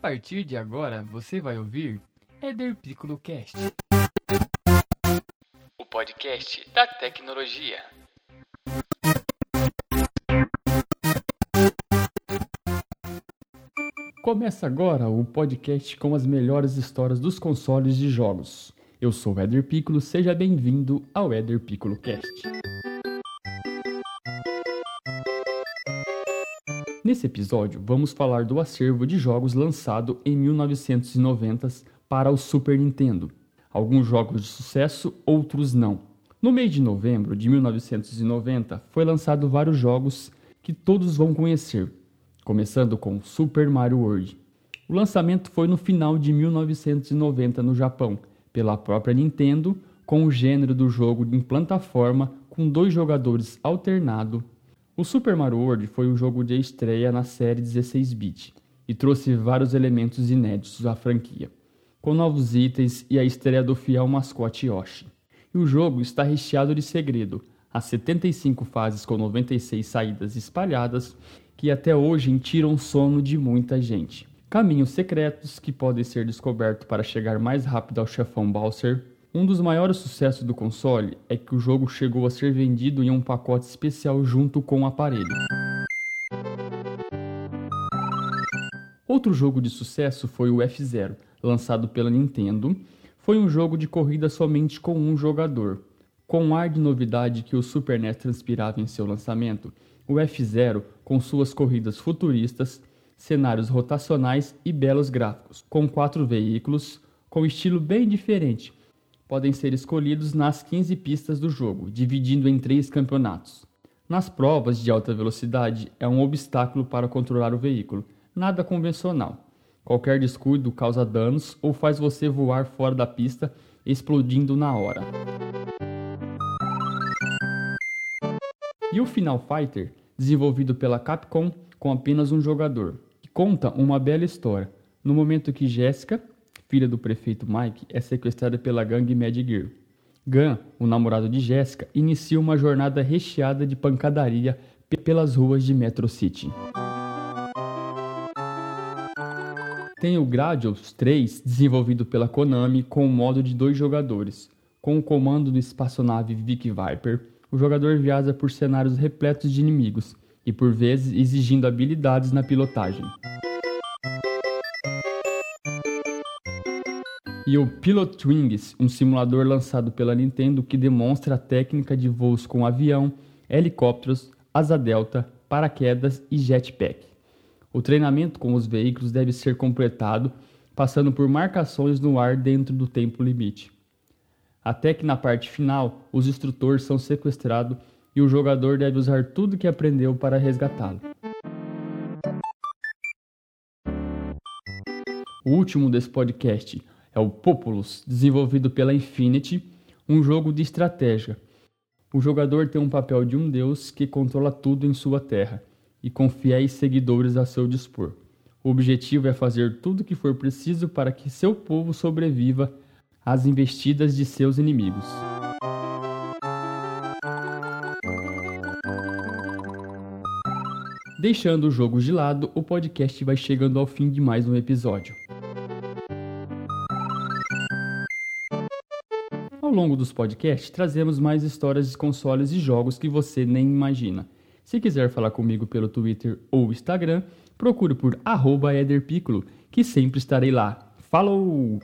partir de agora, você vai ouvir Eder Piccolo Cast. O podcast da tecnologia. Começa agora o podcast com as melhores histórias dos consoles de jogos. Eu sou o Eder Piccolo, seja bem-vindo ao Eder Piccolo Cast. Nesse episódio, vamos falar do acervo de jogos lançado em 1990 para o Super Nintendo. Alguns jogos de sucesso, outros não. No mês de novembro de 1990, foi lançado vários jogos que todos vão conhecer, começando com Super Mario World. O lançamento foi no final de 1990 no Japão, pela própria Nintendo, com o gênero do jogo em plataforma com dois jogadores alternado o Super Mario World foi o jogo de estreia na série 16-bit e trouxe vários elementos inéditos à franquia, com novos itens e a estreia do fiel mascote Yoshi. E o jogo está recheado de segredo, as 75 fases com 96 saídas espalhadas que até hoje tiram sono de muita gente. Caminhos secretos que podem ser descobertos para chegar mais rápido ao chefão Bowser, um dos maiores sucessos do console é que o jogo chegou a ser vendido em um pacote especial junto com o aparelho. Outro jogo de sucesso foi o F-Zero, lançado pela Nintendo. Foi um jogo de corrida somente com um jogador. Com um ar de novidade que o Super NES transpirava em seu lançamento, o F-Zero, com suas corridas futuristas, cenários rotacionais e belos gráficos, com quatro veículos, com estilo bem diferente, podem ser escolhidos nas 15 pistas do jogo, dividindo em três campeonatos. Nas provas de alta velocidade, é um obstáculo para controlar o veículo, nada convencional. Qualquer descuido causa danos ou faz você voar fora da pista, explodindo na hora. E o Final Fighter, desenvolvido pela Capcom com apenas um jogador, que conta uma bela história. No momento que Jéssica, filha do prefeito Mike, é sequestrada pela gangue Mad Gear. Gun, o namorado de Jessica, inicia uma jornada recheada de pancadaria pelas ruas de Metro City. Tem o Gradius 3, desenvolvido pela Konami com o modo de dois jogadores. Com o comando do espaçonave Vic Viper, o jogador viaja por cenários repletos de inimigos e por vezes exigindo habilidades na pilotagem. E o Pilot Wings, um simulador lançado pela Nintendo que demonstra a técnica de voos com avião, helicópteros, asa delta, paraquedas e jetpack. O treinamento com os veículos deve ser completado passando por marcações no ar dentro do tempo limite. Até que na parte final, os instrutores são sequestrados e o jogador deve usar tudo que aprendeu para resgatá-lo. O último desse podcast, é o Populous, desenvolvido pela Infinity, um jogo de estratégia. O jogador tem um papel de um deus que controla tudo em sua terra e com fiéis seguidores a seu dispor. O objetivo é fazer tudo o que for preciso para que seu povo sobreviva às investidas de seus inimigos. Deixando o jogo de lado, o podcast vai chegando ao fim de mais um episódio. Longo dos podcasts, trazemos mais histórias de consoles e jogos que você nem imagina. Se quiser falar comigo pelo Twitter ou Instagram, procure por @ederpiccolo, que sempre estarei lá. Falou!